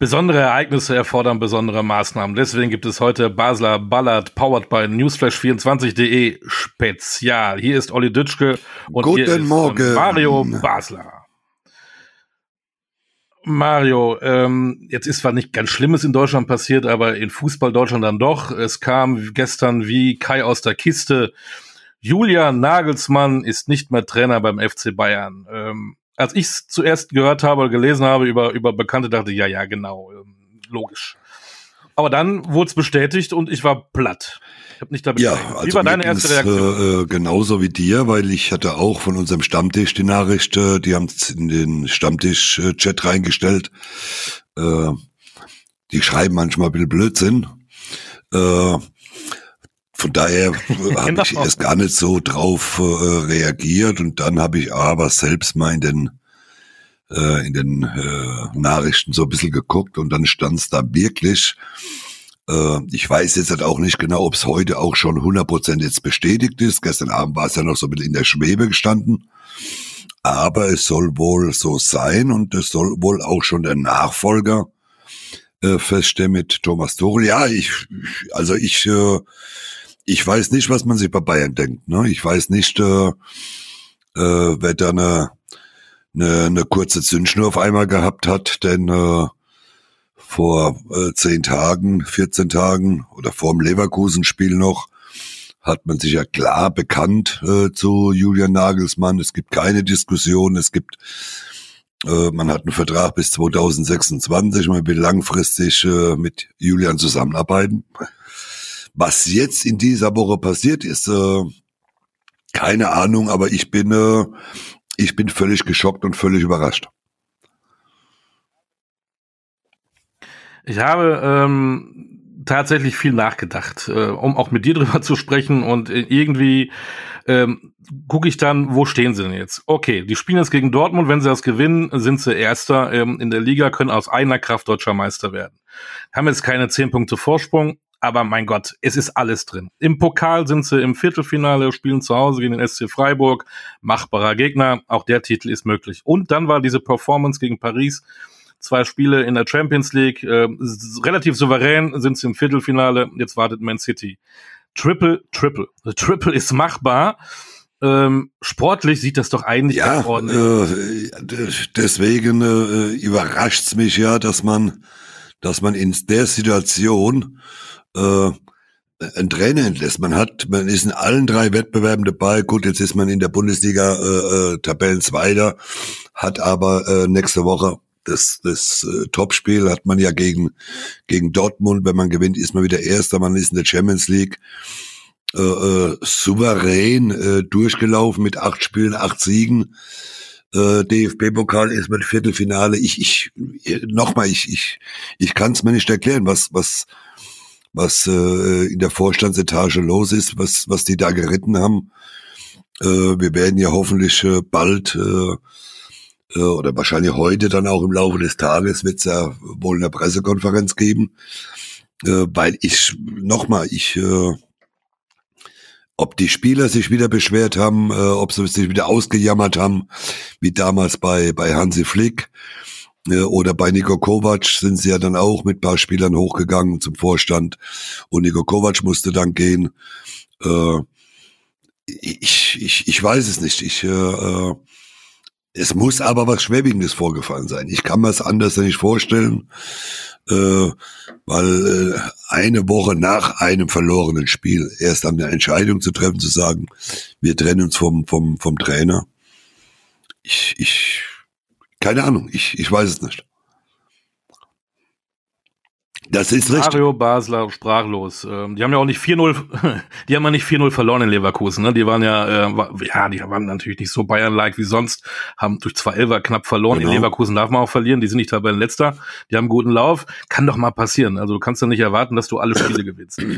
Besondere Ereignisse erfordern besondere Maßnahmen. Deswegen gibt es heute Basler Ballard powered by Newsflash24.de Spezial. Hier ist Olli Dütschke und Guten hier ist Morgen. Mario Basler. Mario, ähm, jetzt ist zwar nicht ganz Schlimmes in Deutschland passiert, aber in Fußball Deutschland dann doch. Es kam gestern wie Kai aus der Kiste. Julian Nagelsmann ist nicht mehr Trainer beim FC Bayern. Ähm, als ich es zuerst gehört habe oder gelesen habe über, über Bekannte, dachte ich, ja, ja, genau, ähm, logisch. Aber dann wurde es bestätigt und ich war platt. Ich habe nicht damit Ja, also Wie war deine erste Reaktion? Äh, äh, genauso wie dir, weil ich hatte auch von unserem Stammtisch die Nachricht, äh, die haben es in den Stammtisch-Chat reingestellt. Äh, die schreiben manchmal ein bisschen Blödsinn. Äh, von daher habe ich Genau. erst gar nicht so drauf äh, reagiert und dann habe ich aber selbst mal in den äh, in den äh, Nachrichten so ein bisschen geguckt und dann stand es da wirklich äh, ich weiß jetzt halt auch nicht genau, ob es heute auch schon 100% jetzt bestätigt ist. Gestern Abend war es ja noch so ein bisschen in der Schwebe gestanden. Aber es soll wohl so sein und es soll wohl auch schon der Nachfolger äh, feststehen mit Thomas Tuchel. Ja, ich, ich- also ich, äh, ich weiß nicht, was man sich bei Bayern denkt. Ne? Ich weiß nicht, äh, äh, wer da eine, eine, eine kurze Zündschnur auf einmal gehabt hat, denn äh, vor äh, zehn Tagen, 14 Tagen oder vor dem Leverkusen-Spiel noch, hat man sich ja klar bekannt äh, zu Julian Nagelsmann. Es gibt keine Diskussion, es gibt, äh, man hat einen Vertrag bis 2026, man will langfristig äh, mit Julian zusammenarbeiten. Was jetzt in dieser Woche passiert ist, äh, keine Ahnung, aber ich bin, äh, ich bin völlig geschockt und völlig überrascht. Ich habe ähm, tatsächlich viel nachgedacht, äh, um auch mit dir drüber zu sprechen und irgendwie ähm, gucke ich dann, wo stehen sie denn jetzt? Okay, die spielen jetzt gegen Dortmund, wenn sie das gewinnen, sind sie Erster ähm, in der Liga, können aus einer Kraft deutscher Meister werden. Haben jetzt keine zehn Punkte Vorsprung, aber mein Gott, es ist alles drin. Im Pokal sind sie im Viertelfinale, spielen zu Hause gegen den SC Freiburg, machbarer Gegner, auch der Titel ist möglich. Und dann war diese Performance gegen Paris, zwei Spiele in der Champions League, äh, relativ souverän sind sie im Viertelfinale, jetzt wartet Man City. Triple, Triple. The Triple ist machbar. Ähm, sportlich sieht das doch eigentlich Ja, ordentlich aus. äh, deswegen äh, überrascht's mich ja, dass man, dass man in der Situation äh, einen Trainer entlässt. Man hat, man ist in allen drei Wettbewerben dabei. Gut, jetzt ist man in der Bundesliga äh, äh, Tabellenzweiter, hat aber äh, nächste Woche das, das äh, Topspiel hat man ja gegen, gegen Dortmund. Wenn man gewinnt, ist man wieder Erster. Man ist in der Champions League äh, äh, souverän äh, durchgelaufen mit acht Spielen, acht Siegen. Äh, DFB-Pokal ist mit Viertelfinale. Ich, ich, nochmal, ich, ich, ich kann es mir nicht erklären, was, was, was äh, in der Vorstandsetage los ist, was, was die da geritten haben. Äh, wir werden ja hoffentlich äh, bald äh, äh, oder wahrscheinlich heute dann auch im Laufe des Tages wird es ja wohl eine Pressekonferenz geben, äh, weil ich nochmal, ich äh, ob die Spieler sich wieder beschwert haben, äh, ob sie sich wieder ausgejammert haben, wie damals bei, bei Hansi Flick oder bei Niko Kovac sind sie ja dann auch mit paar Spielern hochgegangen zum Vorstand und Niko Kovac musste dann gehen. Äh, ich, ich, ich weiß es nicht. Ich, äh, äh, es muss aber was Schwerwiegendes vorgefallen sein. Ich kann mir es anders nicht vorstellen, äh, weil äh, eine Woche nach einem verlorenen Spiel erst an der Entscheidung zu treffen, zu sagen, wir trennen uns vom, vom, vom Trainer. Ich, ich, keine Ahnung, ich, ich weiß es nicht. Das ist richtig. Mario Basler sprachlos. Ähm, die haben ja auch nicht 4-0, die haben ja nicht 4-0 verloren in Leverkusen. Ne? Die waren ja, äh, ja, die waren natürlich nicht so Bayern-like wie sonst, haben durch zwei Elfer knapp verloren. Genau. In Leverkusen darf man auch verlieren, die sind nicht Tabellenletzter, die haben einen guten Lauf. Kann doch mal passieren. Also du kannst ja nicht erwarten, dass du alle Spiele gewinnst.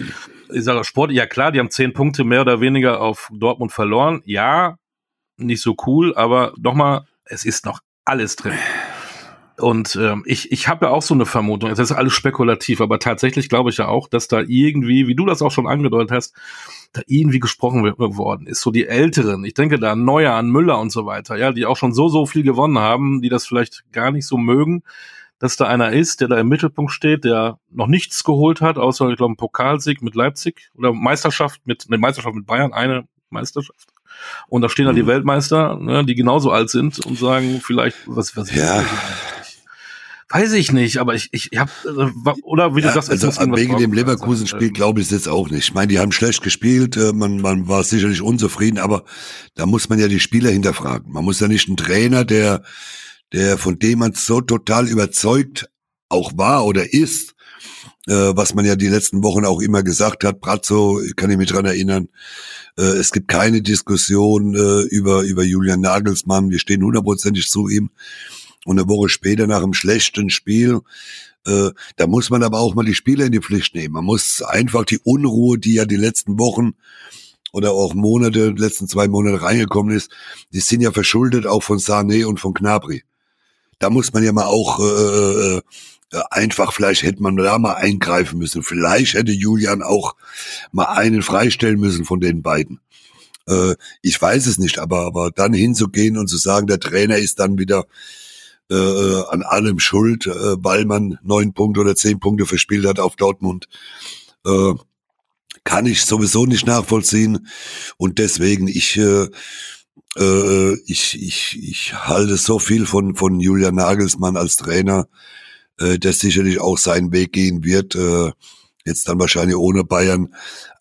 Ich sage Sport, ja klar, die haben zehn Punkte mehr oder weniger auf Dortmund verloren. Ja, nicht so cool, aber nochmal, es ist noch alles drin. Und ähm, ich, ich habe ja auch so eine Vermutung, das ist alles spekulativ, aber tatsächlich glaube ich ja auch, dass da irgendwie, wie du das auch schon angedeutet hast, da irgendwie gesprochen worden ist. So die Älteren, ich denke da an Neuer, an Müller und so weiter, ja, die auch schon so, so viel gewonnen haben, die das vielleicht gar nicht so mögen, dass da einer ist, der da im Mittelpunkt steht, der noch nichts geholt hat, außer, ich glaube, einen Pokalsieg mit Leipzig oder Meisterschaft mit, eine Meisterschaft mit Bayern, eine Meisterschaft. Und da stehen dann die mhm. Weltmeister, ne, die genauso alt sind und sagen vielleicht, was, was ja. Weiß ich nicht, aber ich, ich, ich habe oder wie ja, du sagst, also wegen dem Leverkusen-Spiel glaube ich es jetzt auch nicht. Ich meine, die haben schlecht gespielt, äh, man, man war sicherlich unzufrieden, aber da muss man ja die Spieler hinterfragen. Man muss ja nicht einen Trainer, der, der von dem man so total überzeugt auch war oder ist, äh, was man ja die letzten Wochen auch immer gesagt hat, Brazzo, kann ich mich dran erinnern, äh, es gibt keine Diskussion äh, über, über Julian Nagelsmann, wir stehen hundertprozentig zu ihm. Und eine Woche später nach einem schlechten Spiel, äh, da muss man aber auch mal die Spieler in die Pflicht nehmen. Man muss einfach die Unruhe, die ja die letzten Wochen oder auch Monate, letzten zwei Monate reingekommen ist, die sind ja verschuldet auch von Sané und von Knabri. Da muss man ja mal auch äh, äh, einfach, vielleicht hätte man da mal eingreifen müssen. Vielleicht hätte Julian auch mal einen freistellen müssen von den beiden. Äh, ich weiß es nicht, aber, aber dann hinzugehen und zu sagen, der Trainer ist dann wieder äh, äh, an allem schuld, äh, weil man neun Punkte oder zehn Punkte verspielt hat auf Dortmund. Äh, kann ich sowieso nicht nachvollziehen. Und deswegen, ich, äh, äh, ich, ich, ich halte so viel von, von Julian Nagelsmann als Trainer, äh, der sicherlich auch seinen Weg gehen wird. Äh, jetzt dann wahrscheinlich ohne Bayern.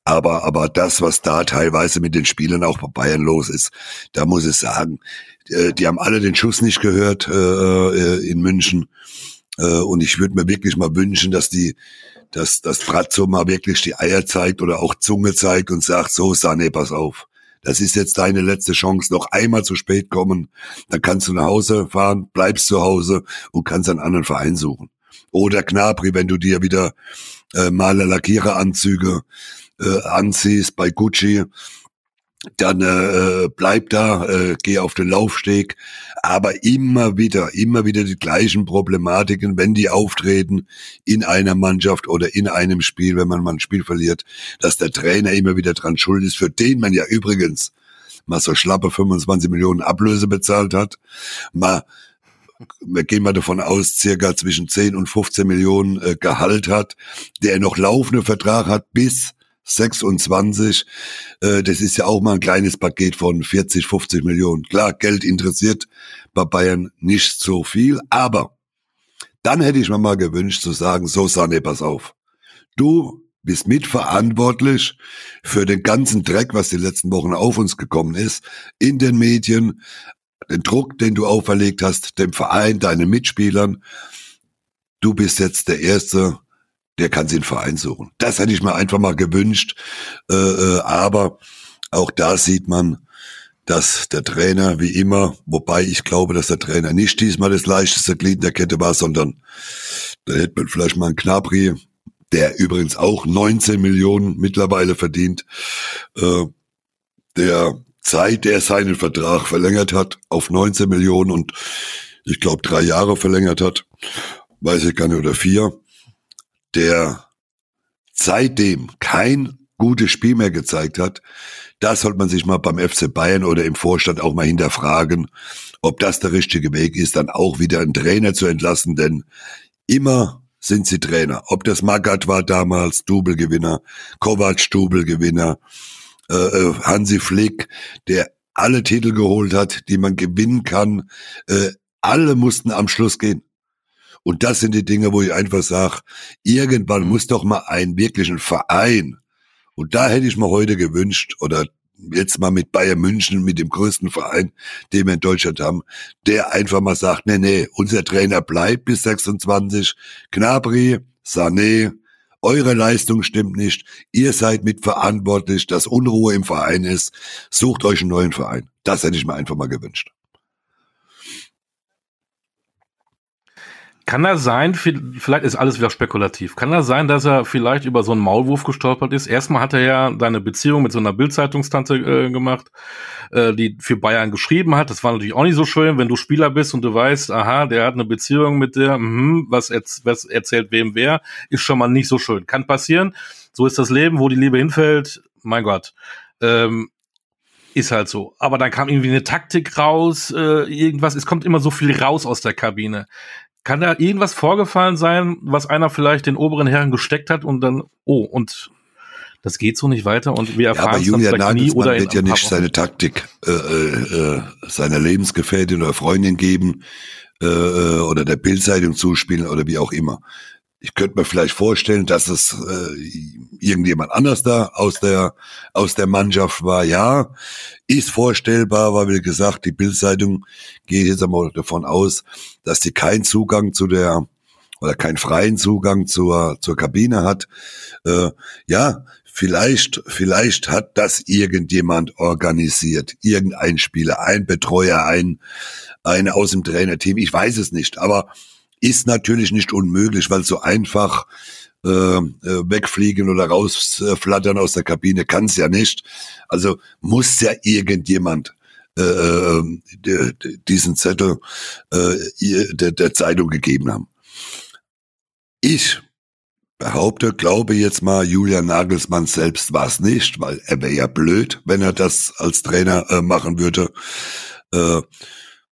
Aber, aber das, was da teilweise mit den Spielern auch bei Bayern los ist, da muss ich sagen, äh, die haben alle den Schuss nicht gehört äh, äh, in München. Äh, und ich würde mir wirklich mal wünschen, dass die, dass, dass Brazzo mal wirklich die Eier zeigt oder auch Zunge zeigt und sagt, so Sané, pass auf. Das ist jetzt deine letzte Chance, noch einmal zu spät kommen. Dann kannst du nach Hause fahren, bleibst zu Hause und kannst einen anderen Verein suchen. Oder Knabri, wenn du dir wieder äh, Maler Lackiereranzüge äh, anziehst bei Gucci, dann äh, bleib da, äh, geh auf den Laufsteg, aber immer wieder, immer wieder die gleichen Problematiken, wenn die auftreten in einer Mannschaft oder in einem Spiel, wenn man mal ein Spiel verliert, dass der Trainer immer wieder dran schuld ist, für den man ja übrigens mal so schlappe 25 Millionen Ablöse bezahlt hat, mal wir gehen mal davon aus, circa zwischen 10 und 15 Millionen äh, Gehalt hat, der noch laufende Vertrag hat bis 26. Äh, das ist ja auch mal ein kleines Paket von 40, 50 Millionen. Klar, Geld interessiert bei Bayern nicht so viel, aber dann hätte ich mir mal gewünscht zu sagen, so Sané, pass auf. Du bist mitverantwortlich für den ganzen Dreck, was die letzten Wochen auf uns gekommen ist, in den Medien, den Druck, den du auferlegt hast, dem Verein, deinen Mitspielern. Du bist jetzt der Erste, der kann sich einen Verein suchen. Das hätte ich mir einfach mal gewünscht. Äh, äh, aber auch da sieht man, dass der Trainer wie immer, wobei ich glaube, dass der Trainer nicht diesmal das leichteste Glied in der Kette war, sondern da hätte man vielleicht mal einen Knabri, der übrigens auch 19 Millionen mittlerweile verdient, äh, der Zeit, der seinen Vertrag verlängert hat auf 19 Millionen und ich glaube drei Jahre verlängert hat, weiß ich gar nicht, oder vier, der seitdem kein gutes Spiel mehr gezeigt hat, da sollte man sich mal beim FC Bayern oder im Vorstand auch mal hinterfragen, ob das der richtige Weg ist, dann auch wieder einen Trainer zu entlassen, denn immer sind sie Trainer. Ob das Magath war damals, Double-Gewinner, Kovac Double-Gewinner, äh, äh, Hansi Flick, der alle Titel geholt hat, die man gewinnen kann. Äh, alle mussten am Schluss gehen. Und das sind die Dinge, wo ich einfach sage, irgendwann muss doch mal ein wirklichen Verein, und da hätte ich mir heute gewünscht, oder jetzt mal mit Bayern München, mit dem größten Verein, den wir in Deutschland haben, der einfach mal sagt, nee, nee, unser Trainer bleibt bis 26, Knabri, Sané, eure Leistung stimmt nicht, ihr seid mitverantwortlich, dass Unruhe im Verein ist, sucht euch einen neuen Verein. Das hätte ich mir einfach mal gewünscht. Kann das sein, vielleicht ist alles wieder spekulativ, kann das sein, dass er vielleicht über so einen Maulwurf gestolpert ist? Erstmal hat er ja seine Beziehung mit so einer Bildzeitungstante äh, gemacht, äh, die für Bayern geschrieben hat. Das war natürlich auch nicht so schön, wenn du Spieler bist und du weißt, aha, der hat eine Beziehung mit der, mh, was, erz was erzählt wem wer, ist schon mal nicht so schön. Kann passieren. So ist das Leben, wo die Liebe hinfällt. Mein Gott. Ähm, ist halt so. Aber dann kam irgendwie eine Taktik raus, äh, irgendwas. Es kommt immer so viel raus aus der Kabine Kann da irgendwas vorgefallen sein, was einer vielleicht den oberen Herren gesteckt hat und dann, oh, und das geht so nicht weiter und wir erfahren ja, aber Julian Nagelsmann wird ja nicht seine Taktik äh, äh, seiner Lebensgefährtin oder Freundin geben äh, äh, oder der Bildzeitung zuspielen oder wie auch immer. Ich könnte mir vielleicht vorstellen, dass es äh, irgendjemand anders da aus der aus der Mannschaft war. Ja, ist vorstellbar, weil wie gesagt, die Bildzeitung geht jetzt einmal davon aus, dass die keinen Zugang zu der oder keinen freien Zugang zur zur Kabine hat. Äh, ja, vielleicht vielleicht hat das irgendjemand organisiert, irgendein Spieler, ein Betreuer, ein eine aus dem Trainerteam. Ich weiß es nicht, aber ist natürlich nicht unmöglich, weil so einfach äh, äh, wegfliegen oder rausflattern aus der Kabine kann's ja nicht. Also muss ja irgendjemand äh, äh diesen Zettel äh, der, der Zeitung gegeben haben. Ich behaupte, glaube jetzt mal, Julian Nagelsmann selbst war es nicht, weil er wäre ja blöd, wenn er das als Trainer äh, machen würde. Äh,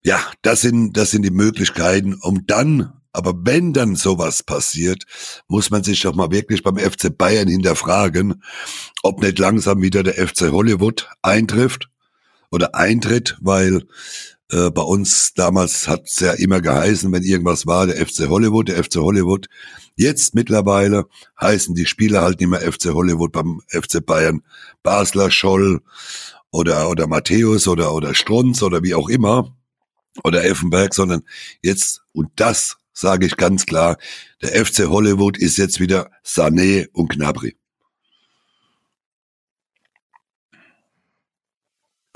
ja, das sind, das sind die Möglichkeiten, um dann, aber wenn dann sowas passiert, muss man sich doch mal wirklich beim FC Bayern hinterfragen, ob nicht langsam wieder der FC Hollywood eintrifft oder eintritt, weil äh, bei uns damals hat es ja immer geheißen, wenn irgendwas war, der FC Hollywood, der FC Hollywood. Jetzt mittlerweile heißen die Spieler halt nicht mehr FC Hollywood beim FC Bayern. Basler, Scholl oder, oder Matthäus oder, oder Strunz oder wie auch immer oder Effenberg, sondern jetzt, und das sage ich ganz klar, der FC Hollywood ist jetzt wieder Sané und Gnabry.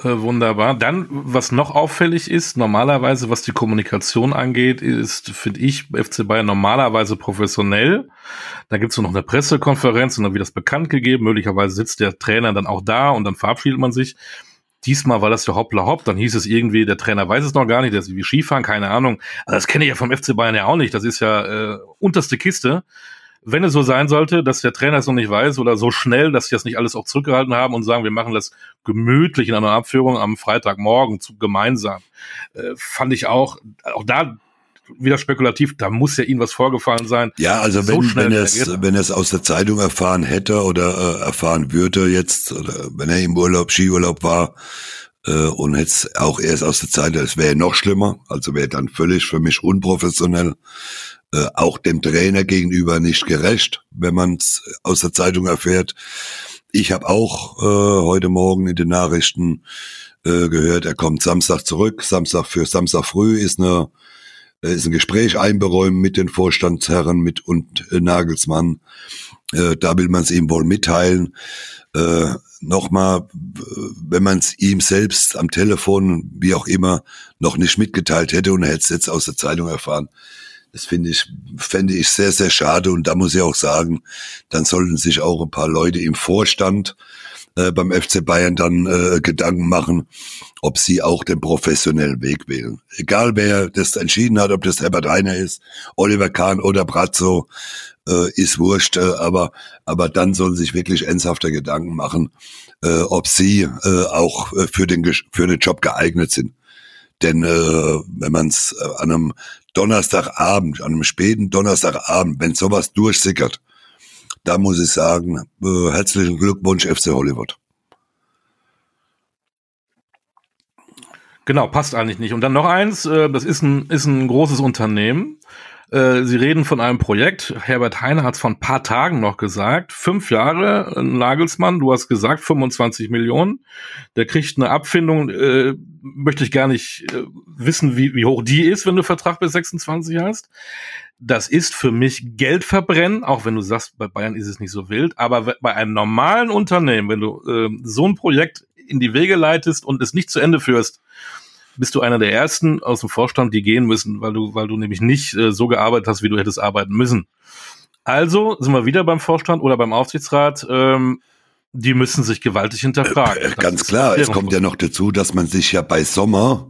Äh, wunderbar. Dann, was noch auffällig ist, normalerweise, was die Kommunikation angeht, ist, finde ich, FC Bayern normalerweise professionell. Da gibt es noch eine Pressekonferenz und dann wird das bekannt gegeben. Möglicherweise sitzt der Trainer dann auch da und dann verabschiedet man sich. Diesmal war das ja hoppla hopp, dann hieß es irgendwie, der Trainer weiß es noch gar nicht, der ist wie Skifahren, keine Ahnung. Also das kenne ich ja vom FC Bayern ja auch nicht, das ist ja äh, unterste Kiste. Wenn es so sein sollte, dass der Trainer es noch nicht weiß oder so schnell, dass sie das nicht alles auch zurückgehalten haben und sagen, wir machen das gemütlich in einer Abführung am Freitagmorgen zu, gemeinsam, äh, fand ich auch, auch da wieder spekulativ, da muss ja ihnen was vorgefallen sein. Ja, also so wenn, wenn es, wenn es aus der Zeitung erfahren hätte oder äh, erfahren würde jetzt, oder wenn er im Urlaub, Skiurlaub war, äh, und jetzt auch erst aus der Zeitung, es wäre noch schlimmer, also wäre dann völlig für mich unprofessionell, äh, auch dem Trainer gegenüber nicht gerecht, wenn man es aus der Zeitung erfährt. Ich habe auch äh, heute Morgen in den Nachrichten äh, gehört, er kommt Samstag zurück. Samstag für Samstag früh ist eine ist ein Gespräch einberäumen mit den Vorstandsherren mit und äh, Nagelsmann. Äh, da will man es ihm wohl mitteilen. Äh, Nochmal, wenn man es ihm selbst am Telefon, wie auch immer, noch nicht mitgeteilt hätte und er hätte es jetzt aus der Zeitung erfahren, das finde ich, fände ich sehr, sehr schade. Und da muss ich auch sagen, dann sollten sich auch ein paar Leute im Vorstand äh, beim FC Bayern dann äh, Gedanken machen, ob sie auch den professionellen Weg wählen. Egal wer das entschieden hat, ob das Herbert Heiner ist, Oliver Kahn oder Brazzo, äh, ist wurscht, äh, aber, aber dann sollen sich wirklich ernsthafte Gedanken machen, äh, ob sie äh, auch äh, für den, für den Job geeignet sind. Denn äh, wenn man es an einem Donnerstagabend, an einem späten Donnerstagabend, wenn sowas durchsickert, da muss ich sagen, herzlichen Glückwunsch FC Hollywood. Genau, passt eigentlich nicht. Und dann noch eins, äh, das ist ein, ist ein großes Unternehmen. Äh, Sie reden von einem Projekt. Herbert Heine hat es vor ein paar Tagen noch gesagt. Fünf Jahre, Nagelsmann, du hast gesagt, 25 Millionen. Der kriegt eine Abfindung, äh, möchte ich gar nicht äh, wissen, wie, wie hoch die ist, wenn du Vertrag bis 26 hast das ist für mich Geld verbrennen, auch wenn du sagst, bei Bayern ist es nicht so wild, aber bei einem normalen Unternehmen, wenn du äh, so ein Projekt in die Wege leitest und es nicht zu Ende führst, bist du einer der ersten aus dem Vorstand, die gehen müssen, weil du, weil du nämlich nicht äh, so gearbeitet hast, wie du hättest arbeiten müssen. Also sind wir wieder beim Vorstand oder beim Aufsichtsrat. Ähm, die müssen sich gewaltig hinterfragen. Äh, ganz klar, es kommt ja noch dazu, dass man sich ja bei Sommer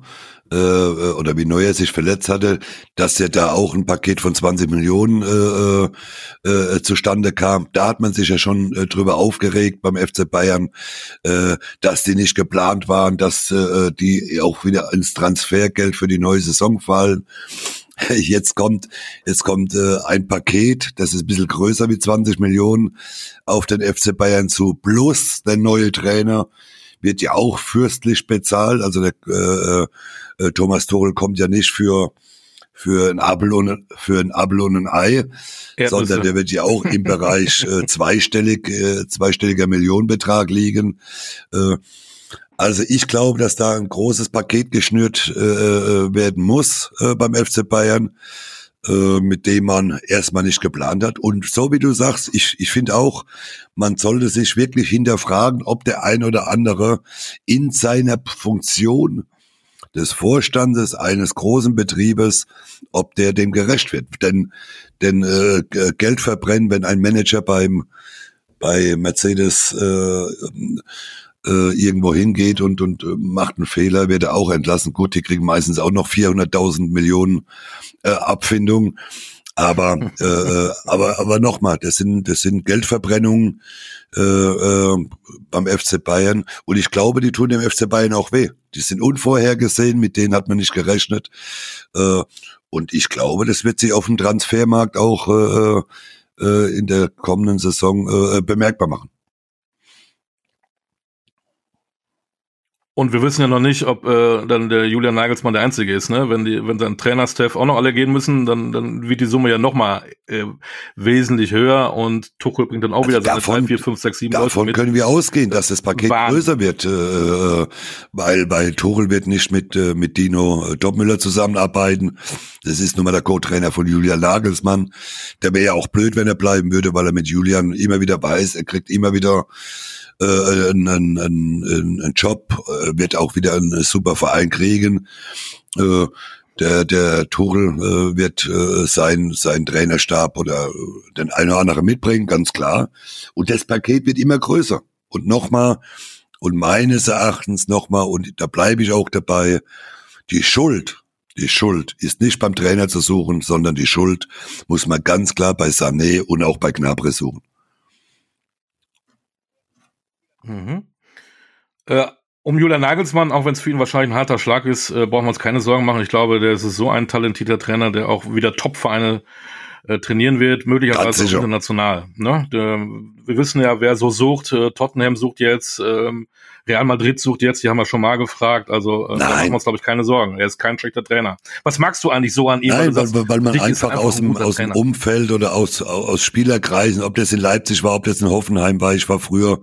äh, oder wie Neuer sich verletzt hatte, dass ja da auch ein Paket von 20 Millionen äh, äh, zustande kam. Da hat man sich ja schon äh, drüber aufgeregt beim FC Bayern, äh, dass die nicht geplant waren, dass äh, die auch wieder ins Transfergeld für die neue Saison fallen. Jetzt kommt, jetzt kommt äh, ein Paket, das ist ein bisschen größer wie 20 Millionen auf den FC Bayern zu, plus der neue Trainer wird ja auch fürstlich bezahlt. Also der äh, äh, Thomas Tuchel kommt ja nicht für für ein Apfel und für ein Apfel und ein Ei, Erdnüsse. sondern der wird ja auch im Bereich äh, zweistellig äh, zweistelliger Millionenbetrag liegen. Äh, also ich glaube, dass da ein großes Paket geschnürt äh, äh werden muss äh, beim FC Bayern, mit dem man erstmal nicht geplant hat. Und so wie du sagst, ich, ich finde auch, man sollte sich wirklich hinterfragen, ob der ein oder andere in seiner Funktion des Vorstandes eines großen Betriebes, ob der dem gerecht wird. Denn, denn äh, Geld verbrennen, wenn ein Manager beim bei Mercedes äh, äh, irgendwo hingeht und, und äh, macht einen Fehler, wird er auch entlassen. Gut, die kriegen meistens auch noch 400.000 Millionen äh, Abfindung. Aber, äh, äh, aber, aber nochmal, das sind, das sind Geldverbrennungen äh, äh, beim FC Bayern. Und ich glaube, die tun dem FC Bayern auch weh. Die sind unvorhergesehen, mit denen hat man nicht gerechnet. Äh, und ich glaube, das wird sich auf dem Transfermarkt auch äh, äh, in der kommenden Saison äh, bemerkbar machen. Und wir wissen ja noch nicht, ob äh, dann der Julian Nagelsmann der Einzige ist. Ne? Wenn, die, wenn sein Trainerstaff auch noch alle gehen müssen, dann, dann wird die Summe ja noch mal äh, wesentlich höher und Tuchel bringt dann auch wieder also seine 3, 4, 5, 6, 7 Davon mit. können wir ausgehen, dass das Paket Wahnsinn. größer wird, äh, weil, weil Tuchel wird nicht mit, äh, mit Dino äh, Doppmüller zusammenarbeiten. Das ist nun mal der Co-Trainer von Julian Nagelsmann. Der wäre ja auch blöd, wenn er bleiben würde, weil er mit Julian immer wieder weiß, er kriegt immer wieder äh, einen, einen, einen Job, äh, wird auch wieder einen super Verein kriegen. Äh, der, der Tuchel äh, wird äh, sein, sein Trainerstab oder äh, den einen oder anderen mitbringen, ganz klar. Und das Paket wird immer größer. Und nochmal, und meines Erachtens nochmal, und da bleibe ich auch dabei, die Schuld, die Schuld ist nicht beim Trainer zu suchen, sondern die Schuld muss man ganz klar bei Sané und auch bei Gnabry suchen. Mhm. Äh, um Julian Nagelsmann, auch wenn es für ihn wahrscheinlich ein harter Schlag ist, äh, brauchen wir uns keine Sorgen machen. Ich glaube, der ist so ein talentierter Trainer, der auch wieder Top-Vereine äh, trainieren wird, möglicherweise auch international. Ne? Wir wissen ja, wer so sucht. Äh, Tottenham sucht jetzt, ähm, Real Madrid sucht jetzt, die haben wir schon mal gefragt. Also äh, da machen wir uns, glaube ich, keine Sorgen. Er ist kein schlechter Trainer. Was magst du eigentlich so an ihm? Nein, weil, weil, weil man einfach, einfach, aus, dem, aus dem Umfeld oder aus, aus Spielerkreisen, ob das in Leipzig war, ob das in Hoffenheim war, ich war früher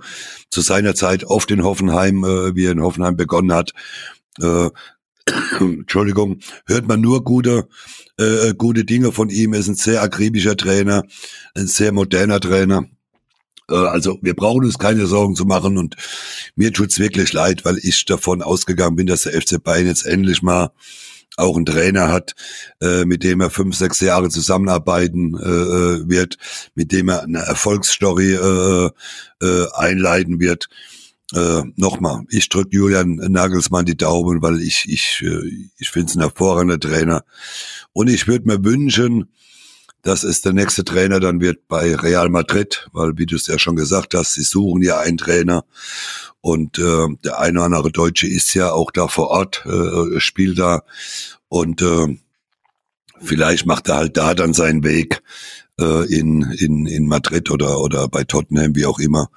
zu seiner Zeit oft in Hoffenheim, äh, wie er in Hoffenheim begonnen hat. Äh, Entschuldigung, hört man nur gute, äh, gute Dinge von ihm. Er ist ein sehr akribischer Trainer, ein sehr moderner Trainer. Äh, also wir brauchen uns keine Sorgen zu machen und mir tut's wirklich leid, weil ich davon ausgegangen bin, dass der FC Bayern jetzt endlich mal auch einen Trainer hat, äh, mit dem er fünf, sechs Jahre zusammenarbeiten äh, äh wird, mit dem er eine Erfolgsstory äh, äh, einleiten wird. Äh, Nochmal, ich drücke Julian Nagelsmann die Daumen, weil ich ich äh, ich finde es ein hervorragender Trainer. Und ich würde mir wünschen, dass es der nächste Trainer dann wird bei Real Madrid, weil wie du es ja schon gesagt hast, sie suchen ja einen Trainer. Und äh, der eine oder andere Deutsche ist ja auch da vor Ort, äh, spielt da. Und äh, vielleicht macht er halt da dann seinen Weg äh, in, in, in Madrid oder, oder bei Tottenham, wie auch immer.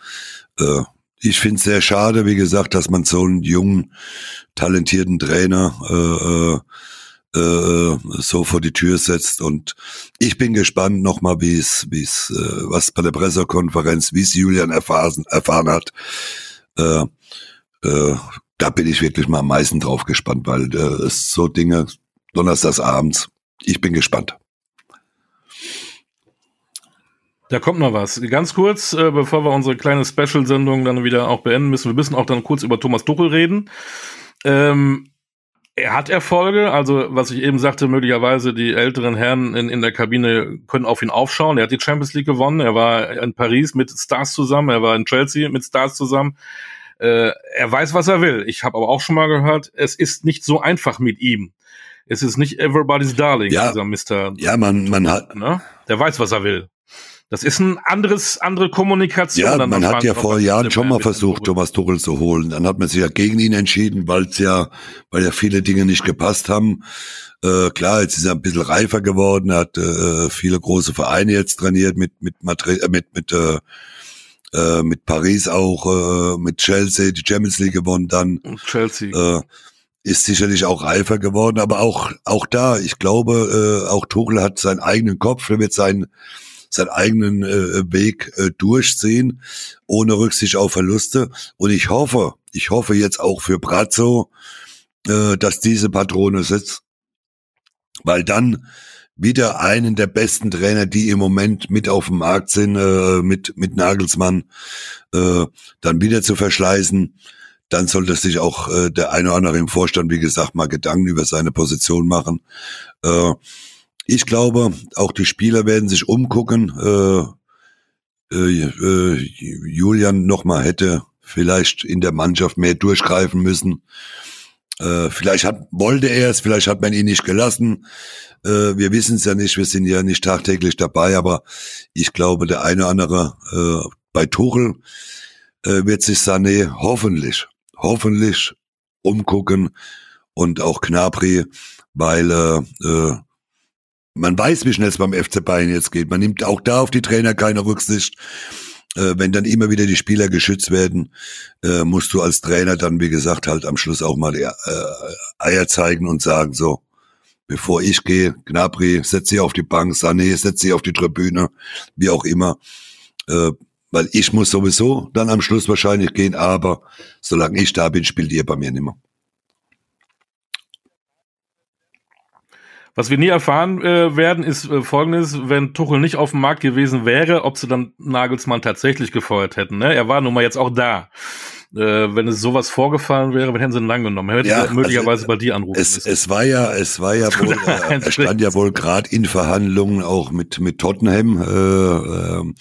Äh, ich finde es sehr schade, wie gesagt, dass man so einen jungen, talentierten Trainer äh, äh, äh, so vor die Tür setzt. Und ich bin gespannt nochmal, wie es, wie es, äh, was bei der Pressekonferenz, wie es Julian erfahren, erfahren hat. Äh, äh, da bin ich wirklich mal am meisten drauf gespannt, weil äh, es so Dinge donnerstags abends. Ich bin gespannt. Da kommt noch was. Ganz kurz, äh, bevor wir unsere kleine Special-Sendung dann wieder auch beenden müssen, wir müssen auch dann kurz über Thomas Tuchel reden. Ähm, er hat Erfolge, also was ich eben sagte, möglicherweise die älteren Herren in, in der Kabine können auf ihn aufschauen. Er hat die Champions League gewonnen, er war in Paris mit Stars zusammen, er war in Chelsea mit Stars zusammen. Äh, er weiß, was er will. Ich habe aber auch schon mal gehört, es ist nicht so einfach mit ihm. Es ist nicht everybody's darling, ja, dieser Mr. Ja, man, man hat. Ne? Der weiß, was er will. Das ist ein anderes, andere Kommunikation. Ja, man hat ja vor Jahren schon mal versucht, Thomas Tuchel zu holen. Dann hat man sich ja gegen ihn entschieden, weil es ja, weil ja viele Dinge nicht gepasst haben. Äh, klar, jetzt ist er ein bisschen reifer geworden, er hat äh, viele große Vereine jetzt trainiert mit mit Madrid, äh, mit mit äh, äh, mit Paris auch, äh, mit Chelsea die Champions League gewonnen dann. Chelsea. Äh, ist sicherlich auch reifer geworden, aber auch auch da, ich glaube, äh, auch Tuchel hat seinen eigenen Kopf, er wird seinen seinen eigenen äh, Weg äh, durchziehen, ohne Rücksicht auf Verluste. Und ich hoffe, ich hoffe jetzt auch für Brazzo, äh, dass diese Patrone sitzt, weil dann wieder einen der besten Trainer, die im Moment mit auf dem Markt sind, äh, mit, mit Nagelsmann, äh, dann wieder zu verschleißen. Dann sollte sich auch äh, der eine oder andere im Vorstand, wie gesagt, mal Gedanken über seine Position machen. Äh, ich glaube, auch die Spieler werden sich umgucken. Äh, äh, äh, Julian nochmal hätte vielleicht in der Mannschaft mehr durchgreifen müssen. Äh, vielleicht hat, wollte er es, vielleicht hat man ihn nicht gelassen. Äh, wir wissen es ja nicht, wir sind ja nicht tagtäglich dabei, aber ich glaube, der eine oder andere äh, bei Tuchel äh, wird sich Sané hoffentlich, hoffentlich umgucken und auch Knabri, weil äh, äh, man weiß, wie schnell es beim FC Bayern jetzt geht. Man nimmt auch da auf die Trainer keine Rücksicht. Äh, wenn dann immer wieder die Spieler geschützt werden, äh, musst du als Trainer dann, wie gesagt, halt am Schluss auch mal die äh, Eier zeigen und sagen, so, bevor ich gehe, Gnabry, setz sie auf die Bank, Sané, setz sie auf die Tribüne, wie auch immer. Äh, weil ich muss sowieso dann am Schluss wahrscheinlich gehen, aber solange ich da bin, spielt ihr bei mir nimmer. Was wir nie erfahren äh, werden, ist äh, folgendes, wenn Tuchel nicht auf dem Markt gewesen wäre, ob sie dann Nagelsmann tatsächlich gefeuert hätten. Ne? Er war nun mal jetzt auch da. Äh, wenn es sowas vorgefallen wäre, hätten sie ihn lang genommen. Er hätte ja, möglicherweise also, bei dir anrufen es, es war ja, es war ja wohl, äh, er stand ja wohl gerade in Verhandlungen auch mit, mit Tottenham, äh, äh,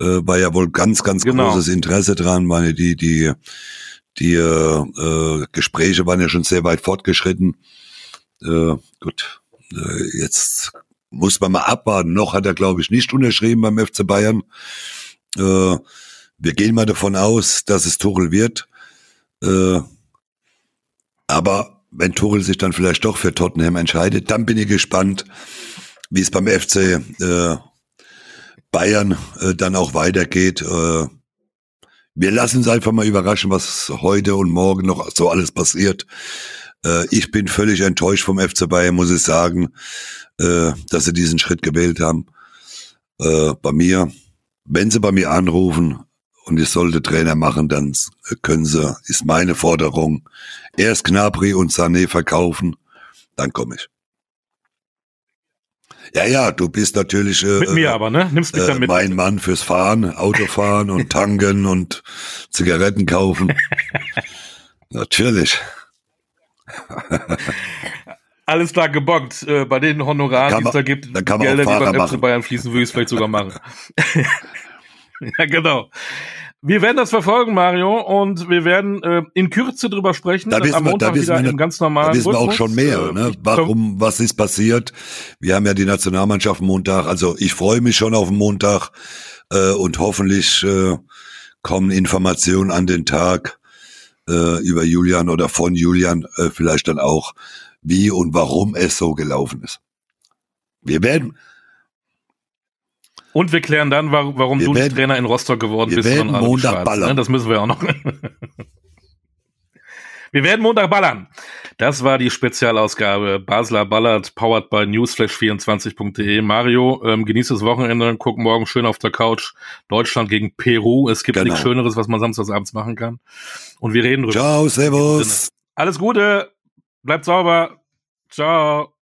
äh, war ja wohl ganz, ganz genau. großes Interesse dran, meine, die, die, die äh, Gespräche waren ja schon sehr weit fortgeschritten. Äh, gut, äh, jetzt muss man mal abwarten. Noch hat er, glaube ich, nicht unterschrieben beim FC Bayern. Äh, wir gehen mal davon aus, dass es Tuchel wird. Äh, aber wenn Tuchel sich dann vielleicht doch für Tottenham entscheidet, dann bin ich gespannt, wie es beim FC äh, Bayern äh, dann auch weitergeht. Äh, wir lassen uns einfach mal überraschen, was heute und morgen noch so alles passiert. Äh, ich bin völlig enttäuscht vom FC Bayern, muss ich sagen, äh, dass sie diesen Schritt gewählt haben. Äh, bei mir, wenn sie bei mir anrufen und ich sollte Trainer machen, dann können sie, ist meine Forderung, erst Knabri und Sané verkaufen, dann komme ich. Ja, ja, du bist natürlich äh, mit mir aber, ne? Nimmst mich äh, dann mit. Mein Mann fürs Fahren, Autofahren und tanken und Zigaretten kaufen. natürlich. Alles klar gebockt. Äh, bei den Honoraren, die es da gibt, man Gelder, die beim FC Bayern fließen, würde ich es vielleicht sogar machen. ja, genau. Wir werden das verfolgen, Mario, und wir werden äh, in Kürze drüber sprechen. Da wissen am Montag wir, da wissen wir, im ganz normalen Da wissen wir auch schon mehr. Äh, ne? Warum, was ist passiert? Wir haben ja die Nationalmannschaft Montag. Also ich freue mich schon auf den Montag äh, und hoffentlich äh, kommen Informationen an den Tag, äh, über Julian oder von Julian äh, vielleicht dann auch, wie und warum es so gelaufen ist. Wir werden. Und wir klären dann, warum du werden, Trainer in Rostock geworden wir bist. Wir werden Montag Schwarz, ballern. Ne? Das müssen wir auch noch. wir werden Montag ballern. Das war die Spezialausgabe Basler Ballert, powered by newsflash24.de. Mario, ähm, genießt das Wochenende, guck morgen schön auf der Couch. Deutschland gegen Peru. Es gibt genau. nichts Schöneres, was man samstagsabends machen kann. Und wir reden drüber. Ciao, servus. Alles Gute, bleibt sauber. Ciao.